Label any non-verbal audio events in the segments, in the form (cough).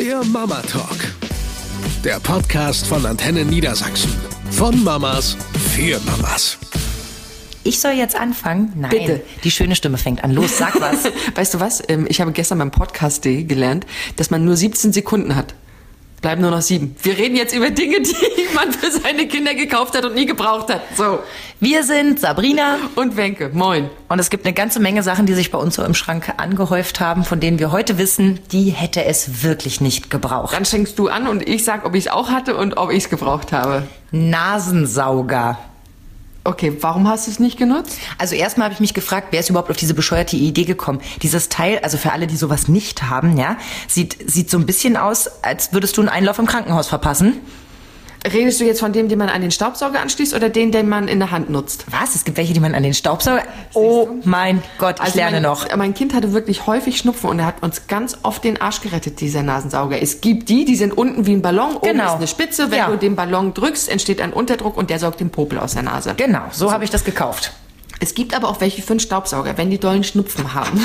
Der Mama Talk. Der Podcast von Antenne Niedersachsen. Von Mamas für Mamas. Ich soll jetzt anfangen? Nein. Bitte. Die schöne Stimme fängt an. Los, sag was. (laughs) Weißt du was? Ähm, Ich habe gestern beim Podcast Day gelernt, dass man nur 17 Sekunden hat. Bleiben nur noch sieben. Wir reden jetzt über Dinge, die (laughs) man für seine Kinder gekauft hat und nie gebraucht hat. So. Wir sind Sabrina Und Wenke. Moin. und es gibt eine ganze Menge Sachen, die sich bei uns so im Schrank angehäuft haben, von denen wir heute wissen, die hätte es wirklich nicht gebraucht. Dann schenkst du an und ich sag, ob ich es auch hatte und ob ich es gebraucht habe. Nasensauger. Okay, warum hast du es nicht genutzt? Also erstmal habe ich mich gefragt, wer ist überhaupt auf diese bescheuerte Idee gekommen? Dieses Teil, also für alle, die sowas nicht haben, ja, sieht, sieht so ein bisschen aus, als würdest du einen Einlauf im Krankenhaus verpassen. Redest du jetzt von dem, den man an den Staubsauger anschließt oder den, den man in der Hand nutzt? Was? Es gibt welche, die man an den Staubsauger. Oh mein Gott, ich lerne mein, noch. Mein Kind hatte wirklich häufig Schnupfen und er hat uns ganz oft den Arsch gerettet, dieser Nasensauger. Es gibt die, die sind unten wie ein Ballon, oben Genau. ist eine Spitze. Wenn Ja. du den Ballon drückst, entsteht ein Unterdruck und der saugt den Popel aus der Nase. Genau, so habe ich das gekauft. Es gibt aber auch welche für einen Staubsauger, wenn die dollen Schnupfen haben.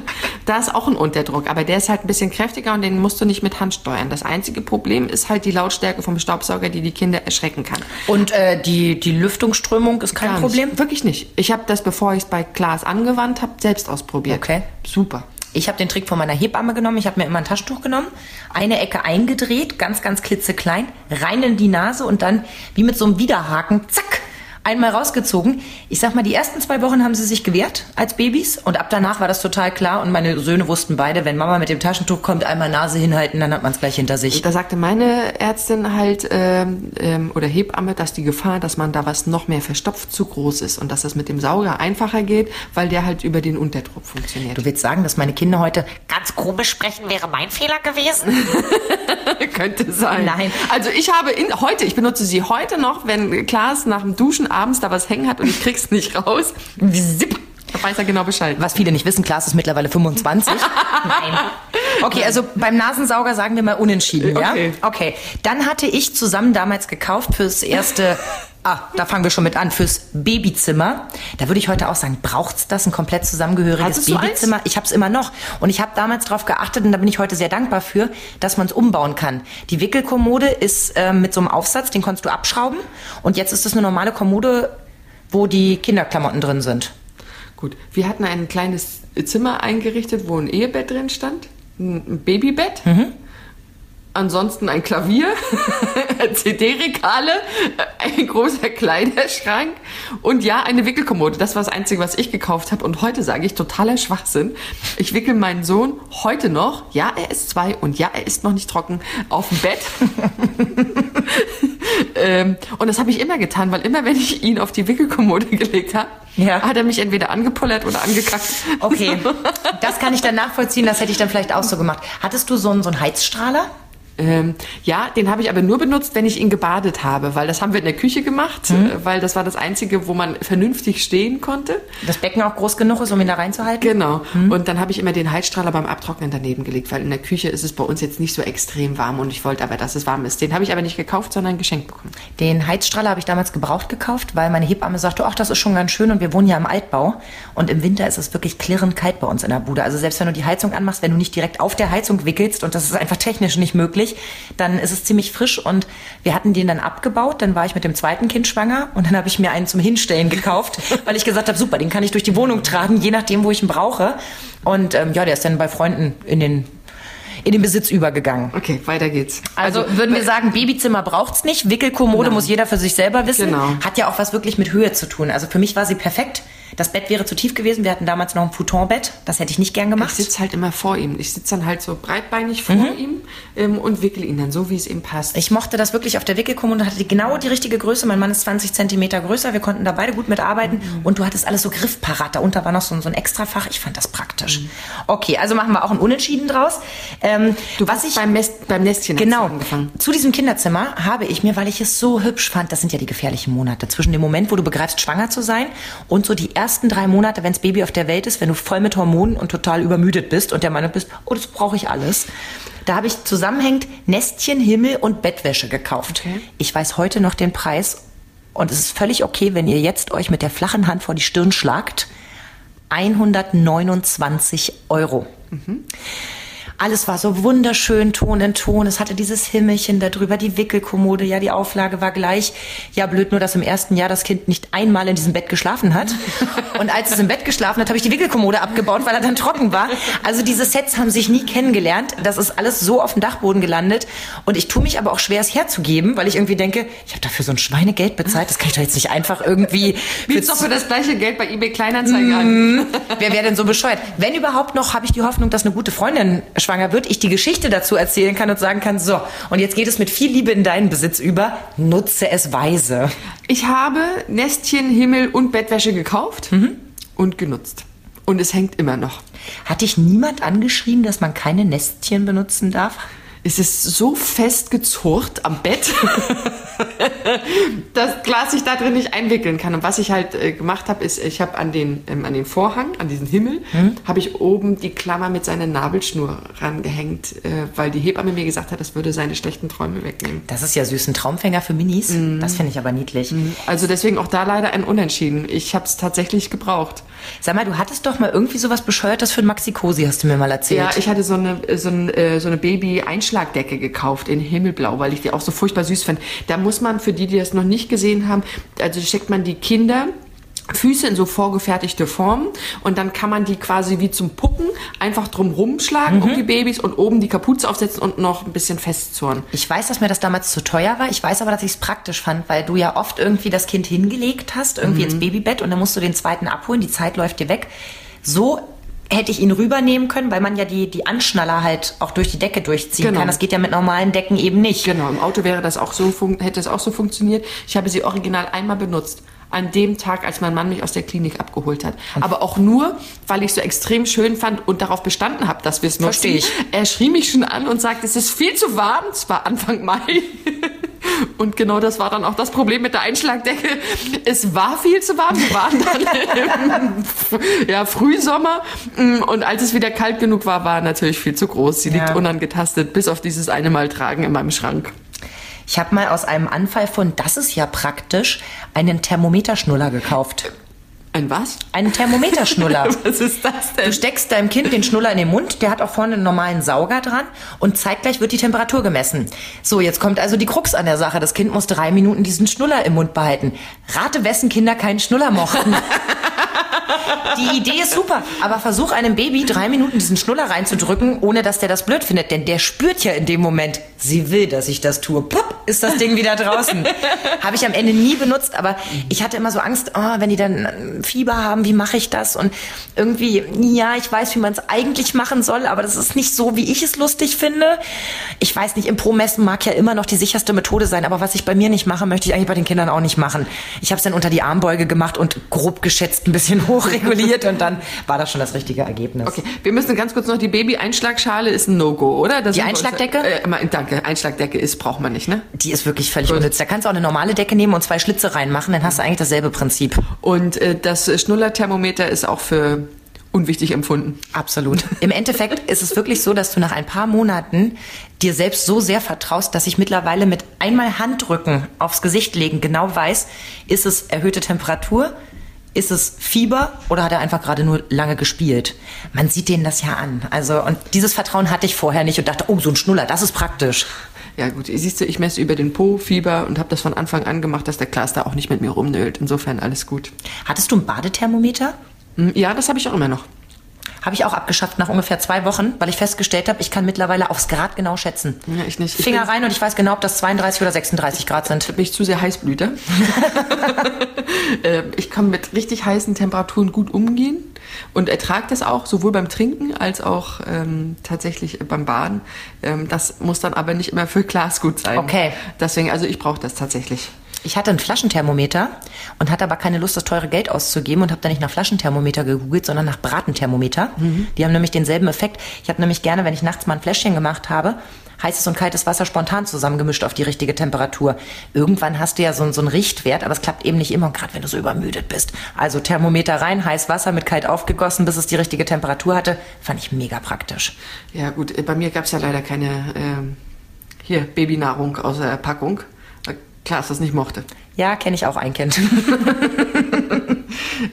(laughs) da ist auch ein Unterdruck, aber der ist halt ein bisschen kräftiger und den musst du nicht mit Hand steuern. Das einzige Problem ist halt die Lautstärke vom Staubsauger, die die Kinder erschrecken kann. Und äh, die, die Lüftungsströmung ist kein Problem? Wirklich nicht. Ich habe das, bevor ich es bei Klaas angewandt habe, selbst ausprobiert. Okay. Super. Ich habe den Trick von meiner Hebamme genommen. Ich habe mir immer ein Taschentuch genommen, eine Ecke eingedreht, ganz, ganz klitzeklein, rein in die Nase und dann wie mit so einem Widerhaken, zack, einmal rausgezogen. Ich sag mal, die ersten zwei Wochen haben sie sich gewehrt als Babys und ab danach war das total klar und meine Söhne wussten beide, wenn Mama mit dem Taschentuch kommt, einmal Nase hinhalten, dann hat man es gleich hinter sich. Da sagte meine Ärztin halt ähm, ähm, oder Hebamme, dass die Gefahr, dass man da was noch mehr verstopft, zu groß ist und dass das mit dem Sauger einfacher geht, weil der halt über den Unterdruck funktioniert. Du willst sagen, dass meine Kinder heute Ganz komisch sprechen wäre mein Fehler gewesen. (laughs) Könnte sein. Nein. Also ich habe in, heute, ich benutze sie heute noch, wenn Klaas nach dem Duschen abends da was hängen hat und ich krieg's nicht raus. Zipp, da weiß er genau Bescheid. Was viele nicht wissen, Klaas ist mittlerweile 25. (laughs) Nein. Okay, also beim Nasensauger sagen wir mal unentschieden, ja? Okay. Okay. Dann hatte ich zusammen damals gekauft fürs erste, ah, da fangen wir schon mit an, fürs Babyzimmer. Da würde ich heute auch sagen, braucht's das, ein komplett zusammengehöriges eins? Babyzimmer? Ich habe es immer noch. Und ich habe damals darauf geachtet, und da bin ich heute sehr dankbar für, dass man es umbauen kann. Die Wickelkommode ist äh, mit so einem Aufsatz, den konntest du abschrauben. Und jetzt ist es eine normale Kommode, wo die Kinderklamotten drin sind. Gut, wir hatten ein kleines Zimmer eingerichtet, wo ein Ehebett drin stand, ein Babybett, ansonsten ein Klavier, (laughs) CD-Regale, ein großer Kleiderschrank und ja, eine Wickelkommode. Das war das Einzige, was ich gekauft habe. Und heute sage ich totaler Schwachsinn. Ich wickel meinen Sohn heute noch, ja, er ist zwei und ja, er ist noch nicht trocken, auf dem Bett. (laughs) ähm, und das habe ich immer getan, weil immer, wenn ich ihn auf die Wickelkommode (laughs) gelegt habe, Ja. hat er mich entweder angepullert oder angekackt. Okay, (laughs) das kann ich dann nachvollziehen, das hätte ich dann vielleicht auch so gemacht. Hattest du so einen, so einen Heizstrahler? Ähm, ja, den habe ich aber nur benutzt, wenn ich ihn gebadet habe, weil das haben wir in der Küche gemacht, Mhm. weil das war das Einzige, wo man vernünftig stehen konnte. Das Becken auch groß genug ist, um ihn da reinzuhalten? Genau. Mhm. Und dann habe ich immer den Heizstrahler beim Abtrocknen daneben gelegt, weil in der Küche ist es bei uns jetzt nicht so extrem warm und ich wollte aber, dass es warm ist. Den habe ich aber nicht gekauft, sondern geschenkt bekommen. Den Heizstrahler habe ich damals gebraucht gekauft, weil meine Hebamme sagte, ach, das ist schon ganz schön und wir wohnen ja im Altbau. Und im Winter ist es wirklich klirrend kalt bei uns in der Bude. Also selbst wenn du die Heizung anmachst, wenn du nicht direkt auf der Heizung wickelst und das ist einfach technisch nicht möglich, dann ist es ziemlich frisch und wir hatten den dann abgebaut. Dann war ich mit dem zweiten Kind schwanger und dann habe ich mir einen zum Hinstellen gekauft, (laughs) weil ich gesagt habe, super, den kann ich durch die Wohnung tragen, je nachdem, wo ich ihn brauche. Und ähm, ja, der ist dann bei Freunden in den, in den Besitz übergegangen. Okay, weiter geht's. Also, würden wir sagen, Babyzimmer braucht's nicht, Wickelkommode Nein. muss jeder für sich selber wissen. Genau. Hat ja auch was wirklich mit Höhe zu tun. Also für mich war sie perfekt. Das Bett wäre zu tief gewesen. Wir hatten damals noch ein Futonbett. Das hätte ich nicht gern Ich gemacht. sitze halt immer vor ihm. Ich sitze dann halt so breitbeinig vor ihm ähm, und wickel ihn dann so, wie es ihm passt. Mhm. Ich mochte das wirklich auf der Wickelkommode, hatte genau die richtige Größe. Mein Mann ist 20 Zentimeter größer. Wir konnten da beide gut mitarbeiten. Mhm. Und du hattest alles so griffparat. Darunter war noch so, ein- so ein Extrafach. Ich fand das praktisch. Mhm. Okay, also machen wir auch ein Unentschieden draus. Ähm, du was ich beim, Nest, beim Nestchen Genau. angefangen. Zu diesem Kinderzimmer habe ich mir, weil ich es so hübsch fand, das sind ja die gefährlichen Monate, zwischen dem Moment, wo du begreifst, schwanger zu sein und so die ersten drei Monate, wenn das Baby auf der Welt ist, wenn du voll mit Hormonen und total übermüdet bist und der Meinung bist, oh, das brauche ich alles. Da habe ich zusammenhängend Nestchen, Himmel und Bettwäsche gekauft. Okay. Ich weiß heute noch den Preis und es ist völlig okay, wenn ihr jetzt euch mit der flachen Hand vor die Stirn schlagt. 129 Euro. Alles war so wunderschön, Ton in Ton. Es hatte dieses Himmelchen darüber, die Wickelkommode, ja, die Auflage war gleich. Ja, blöd nur, dass im ersten Jahr das Kind nicht einmal in diesem Bett geschlafen hat. Und als es im Bett geschlafen hat, habe ich die Wickelkommode abgebaut, weil er dann trocken war. Also diese Sets haben sich nie kennengelernt. Das ist alles so auf dem Dachboden gelandet. Und ich tue mich aber auch schwer, es herzugeben, weil ich irgendwie denke, ich habe dafür so ein Schweinegeld bezahlt. Das kann ich doch jetzt nicht einfach irgendwie... Biet's doch für das gleiche Geld bei eBay Kleinanzeigen an. Wer wäre denn so bescheuert? Wenn überhaupt noch, habe ich die Hoffnung, dass eine gute Freundin schwanger wird, ich die Geschichte dazu erzählen kann und sagen kann, so, und jetzt geht es mit viel Liebe in deinen Besitz über, nutze es weise. Ich habe Nestchen, Himmel und Bettwäsche gekauft und genutzt. Und es hängt immer noch. Hat dich niemand angeschrieben, dass man keine Nestchen benutzen darf? Es ist so festgezurrt am Bett, (laughs) dass Glas sich da drin nicht einwickeln kann. Und was ich halt äh, gemacht habe, ist, ich habe an den, ähm, an den Vorhang, an diesen Himmel, habe ich oben die Klammer mit seiner Nabelschnur rangehängt, äh, weil die Hebamme mir gesagt hat, das würde seine schlechten Träume wegnehmen. Das ist ja süß, ein Traumfänger für Minis. Das finde ich aber niedlich. Also deswegen auch da leider ein Unentschieden. Ich habe es tatsächlich gebraucht. Sag mal, du hattest doch mal irgendwie sowas Bescheuertes für ein Maxi-Cosi, hast du mir mal erzählt. Ja, ich hatte so eine, so ein, äh, so eine Baby-Einschlagdecke gekauft in Himmelblau, weil ich die auch so furchtbar süß fand. Da muss man, für die, die das noch nicht gesehen haben, also steckt man die Kinder Füße in so vorgefertigte Formen und dann kann man die quasi wie zum Puppen einfach drum rumschlagen um die Babys und oben die Kapuze aufsetzen und noch ein bisschen festzurren. Ich weiß, dass mir das damals zu teuer war. Ich weiß aber, dass ich es praktisch fand, weil du ja oft irgendwie das Kind hingelegt hast, irgendwie ins Babybett und dann musst du den zweiten abholen, die Zeit läuft dir weg. So hätte ich ihn rübernehmen können, weil man ja die, die Anschnaller halt auch durch die Decke durchziehen Genau. kann. Das geht ja mit normalen Decken eben nicht. Genau, im Auto wäre das auch so, hätte es auch so funktioniert. Ich habe sie original einmal benutzt. An dem Tag, als mein Mann mich aus der Klinik abgeholt hat. Aber auch nur, weil ich es so extrem schön fand und darauf bestanden habe, dass wir es nutzen. Versteh ich. Er schrie mich schon an und sagte, es ist viel zu warm. Es war Anfang Mai. (laughs) Und genau das war dann auch das Problem mit der Einschlagdecke. Es war viel zu warm. Wir waren dann im ja, Frühsommer. Und als es wieder kalt genug war, war natürlich viel zu groß. Sie liegt Ja. unangetastet, bis auf dieses eine Mal tragen in meinem Schrank. Ich habe mal aus einem Anfall von, das ist ja praktisch, einen Thermometerschnuller gekauft. Ein was? Einen Thermometerschnuller. (laughs) Was ist das Du denn? steckst deinem Kind den Schnuller in den Mund, der hat auch vorne einen normalen Sauger dran und zeitgleich wird die Temperatur gemessen. So, jetzt kommt also die Krux an der Sache. Das Kind muss drei Minuten diesen Schnuller im Mund behalten. Rate, wessen Kinder keinen Schnuller mochten. (laughs) Die Idee ist super, aber versuch einem Baby drei Minuten diesen Schnuller reinzudrücken, ohne dass der das blöd findet, denn der spürt ja in dem Moment, sie will, dass ich das tue. Pupp, ist das Ding wieder draußen. (laughs) Habe ich am Ende nie benutzt, aber ich hatte immer so Angst, oh, wenn die dann äh, Fieber haben, wie mache ich das? Und irgendwie, ja, ich weiß, wie man es eigentlich machen soll, aber das ist nicht so, wie ich es lustig finde. Ich weiß nicht, im Pro-Messen mag ja immer noch die sicherste Methode sein, aber was ich bei mir nicht mache, möchte ich eigentlich bei den Kindern auch nicht machen. Ich habe es dann unter die Armbeuge gemacht und grob geschätzt ein bisschen hochreguliert und dann war das schon das richtige Ergebnis. Okay, wir müssen ganz kurz noch, die Baby-Einschlagschale ist ein No-Go, oder? Das Die wir uns- Einschlagdecke? Äh, danke, Einschlagdecke ist, braucht man nicht, ne? Die ist wirklich völlig Gut. unnütz. Da kannst du auch eine normale Decke nehmen und zwei Schlitze reinmachen, dann hast du eigentlich dasselbe Prinzip. Und äh, das Schnullerthermometer ist auch für unwichtig empfunden. Absolut. Im Endeffekt (laughs) ist es wirklich so, dass du nach ein paar Monaten dir selbst so sehr vertraust, dass ich mittlerweile mit einmal Handrücken aufs Gesicht legen genau weiß, ist es erhöhte Temperatur, ist es Fieber oder hat er einfach gerade nur lange gespielt? Man sieht denen das ja an. Also, und dieses Vertrauen hatte ich vorher nicht und dachte, oh, so ein Schnuller, das ist praktisch. Ja gut, siehst du, ich messe über den Po Fieber und habe das von Anfang an gemacht, dass der Klaas da auch nicht mit mir rumnölt. Insofern alles gut. Hattest du ein Badethermometer? Hm, Ja, das habe ich auch immer noch. Habe ich auch abgeschafft nach ungefähr zwei Wochen, weil ich festgestellt habe, ich kann mittlerweile aufs Grad genau schätzen. Ja, ich nicht. Ich Finger bin- rein und ich weiß genau, ob das 32 oder 36 Grad sind. bin ich zu sehr Heißblüter. (laughs) Äh, ich kann mit richtig heißen Temperaturen gut umgehen und ertrage das auch, sowohl beim Trinken als auch ähm, tatsächlich beim Baden. Ähm, das muss dann aber nicht immer für Glas gut sein. Okay. Deswegen, also ich brauche das tatsächlich. Ich hatte einen Flaschenthermometer und hatte aber keine Lust, das teure Geld auszugeben und habe dann nicht nach Flaschenthermometer gegoogelt, sondern nach Bratenthermometer. Die haben nämlich denselben Effekt. Ich habe nämlich gerne, wenn ich nachts mal ein Fläschchen gemacht habe, heißes und kaltes Wasser spontan zusammengemischt auf die richtige Temperatur. Irgendwann hast du ja so, einen- so einen Richtwert, aber es klappt eben nicht immer, gerade wenn du so übermüdet bist. Also Thermometer rein, heiß Wasser mit kalt aufgegossen, bis es die richtige Temperatur hatte. Fand ich mega praktisch. Ja gut, äh, bei mir gab es ja leider keine ähm, hier Babynahrung aus der Packung. Klaas das nicht mochte. Ja, kenne ich auch ein Kind. (laughs)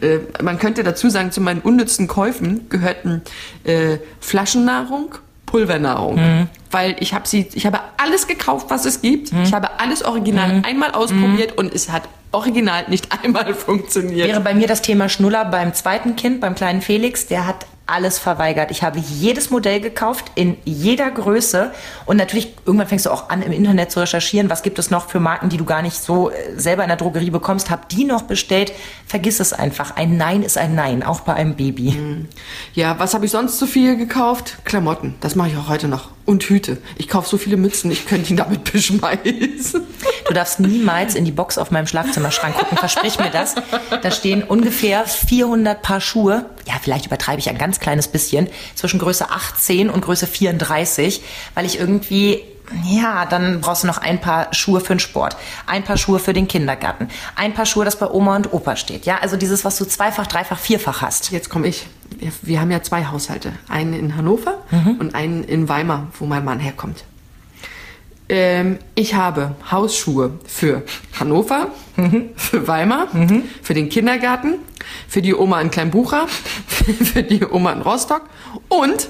Äh, man könnte dazu sagen, zu meinen unnützen Käufen gehörten äh, Flaschennahrung, Pulvernahrung. Weil ich habe sie, ich habe alles gekauft, was es gibt. Ich habe alles original einmal ausprobiert und es hat original nicht (laughs) einmal funktioniert. Wäre bei mir das Thema Schnuller beim zweiten Kind, beim kleinen Felix, der hat alles verweigert. Ich habe jedes Modell gekauft, in jeder Größe. Und natürlich, irgendwann fängst du auch an, im Internet zu recherchieren, was gibt es noch für Marken, die du gar nicht so äh, selber in der Drogerie bekommst. Hab die noch bestellt. Vergiss es einfach. Ein Nein ist ein Nein, auch bei einem Baby. Ja, was habe ich sonst so viel gekauft? Klamotten. Das mache ich auch heute noch. Und Hüte. Ich kaufe so viele Mützen, ich könnte ihn damit (laughs) beschmeißen. Du darfst niemals in die Box auf meinem Schlafzimmerschrank gucken, versprich mir das. Da stehen ungefähr 400 Paar Schuhe. Ja, vielleicht übertreibe ich ein ganz kleines bisschen. Zwischen Größe 18 und Größe 34, weil ich irgendwie ja, dann brauchst du noch ein paar Schuhe für den Sport, ein paar Schuhe für den Kindergarten, ein paar Schuhe, das bei Oma und Opa steht. Ja, also dieses, was du zweifach, dreifach, vierfach hast. Jetzt komme ich. Wir, wir haben ja zwei Haushalte. Einen in Hannover und einen in Weimar, wo mein Mann herkommt. Ähm, ich habe Hausschuhe für Hannover, (laughs) für Weimar, für den Kindergarten, für die Oma in Kleinbucha, (laughs) für die Oma in Rostock und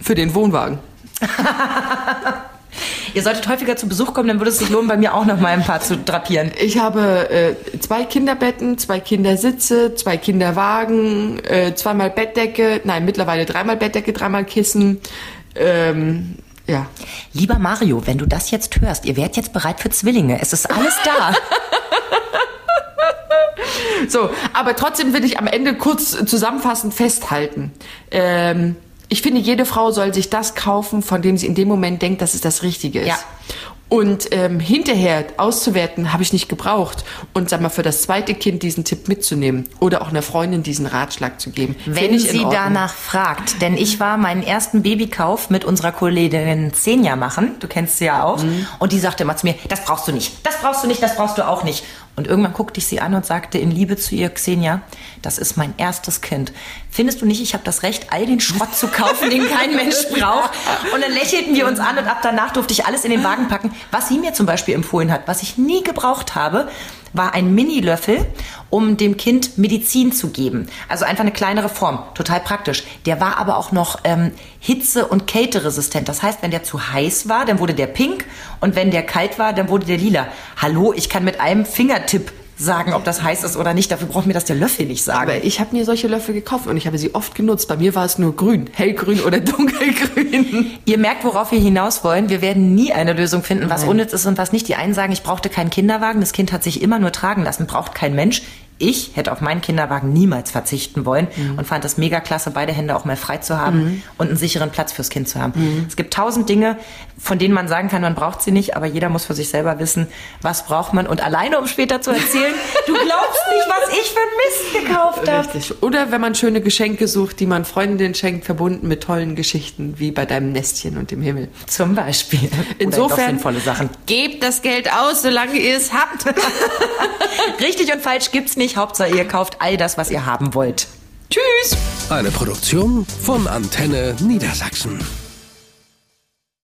für den Wohnwagen. (laughs) Ihr solltet häufiger zu Besuch kommen, dann würde es sich lohnen, bei mir auch noch mal ein paar zu drapieren. Ich habe äh, zwei Kinderbetten, zwei Kindersitze, zwei Kinderwagen, äh, zweimal Bettdecke, nein, mittlerweile dreimal Bettdecke, dreimal Kissen. Ähm, ja. Lieber Mario, wenn du das jetzt hörst, ihr werdet jetzt bereit für Zwillinge. Es ist alles da. (laughs) So, aber trotzdem will ich am Ende kurz zusammenfassend festhalten. Ähm, ich finde, jede Frau soll sich das kaufen, von dem sie in dem Moment denkt, dass es das Richtige ist. Ja. Und ähm, hinterher auszuwerten, habe ich nicht gebraucht. Und sag mal, für das zweite Kind diesen Tipp mitzunehmen oder auch einer Freundin diesen Ratschlag zu geben. Wenn ich sie danach fragt. Denn ich war meinen ersten Babykauf mit unserer Kollegin Xenia machen. Du kennst sie ja auch. Mhm. Und die sagte immer zu mir, das brauchst du nicht. Das brauchst du nicht, das brauchst du auch nicht. Und irgendwann guckte ich sie an und sagte in Liebe zu ihr, Xenia, das ist mein erstes Kind. Findest du nicht, ich habe das Recht, all den Schrott zu kaufen, den kein (laughs) Mensch braucht? Und dann lächelten wir uns an und ab danach durfte ich alles in den Wagen packen. Was sie mir zum Beispiel empfohlen hat, was ich nie gebraucht habe, war ein Mini-Löffel, um dem Kind Medizin zu geben. Also einfach eine kleinere Form, total praktisch. Der war aber auch noch ähm, hitze- und kälteresistent. Das heißt, wenn der zu heiß war, dann wurde der pink und wenn der kalt war, dann wurde der lila. Hallo, ich kann mit einem Fingertipp sagen, ob das heiß ist oder nicht. Dafür braucht mir das der Löffel nicht sagen. Aber ich habe mir solche Löffel gekauft und ich habe sie oft genutzt. Bei mir war es nur grün, hellgrün oder (laughs) dunkelgrün. Ihr merkt, worauf wir hinaus wollen. Wir werden nie eine Lösung finden, was unnütz ist und was nicht. Die einen sagen, ich brauchte keinen Kinderwagen. Das Kind hat sich immer nur tragen lassen, braucht kein Mensch. Ich hätte auf meinen Kinderwagen niemals verzichten wollen und fand es mega klasse, beide Hände auch mal frei zu haben und einen sicheren Platz fürs Kind zu haben. Es gibt tausend Dinge, von denen man sagen kann, man braucht sie nicht, aber jeder muss für sich selber wissen, was braucht man. Und alleine, um später zu erzählen, (laughs) du glaubst nicht, was ich für einen Mist gekauft habe. Richtig. Oder wenn man schöne Geschenke sucht, die man Freundinnen schenkt, verbunden mit tollen Geschichten, wie bei deinem Nestchen und dem Himmel. Zum Beispiel. (laughs) Insofern sinnvolle Sachen. Gebt das Geld aus, solange ihr es habt. (laughs) Richtig und falsch gibt's nicht. Hauptsache, ihr kauft all das, was ihr haben wollt. Tschüss. Eine Produktion von Antenne Niedersachsen.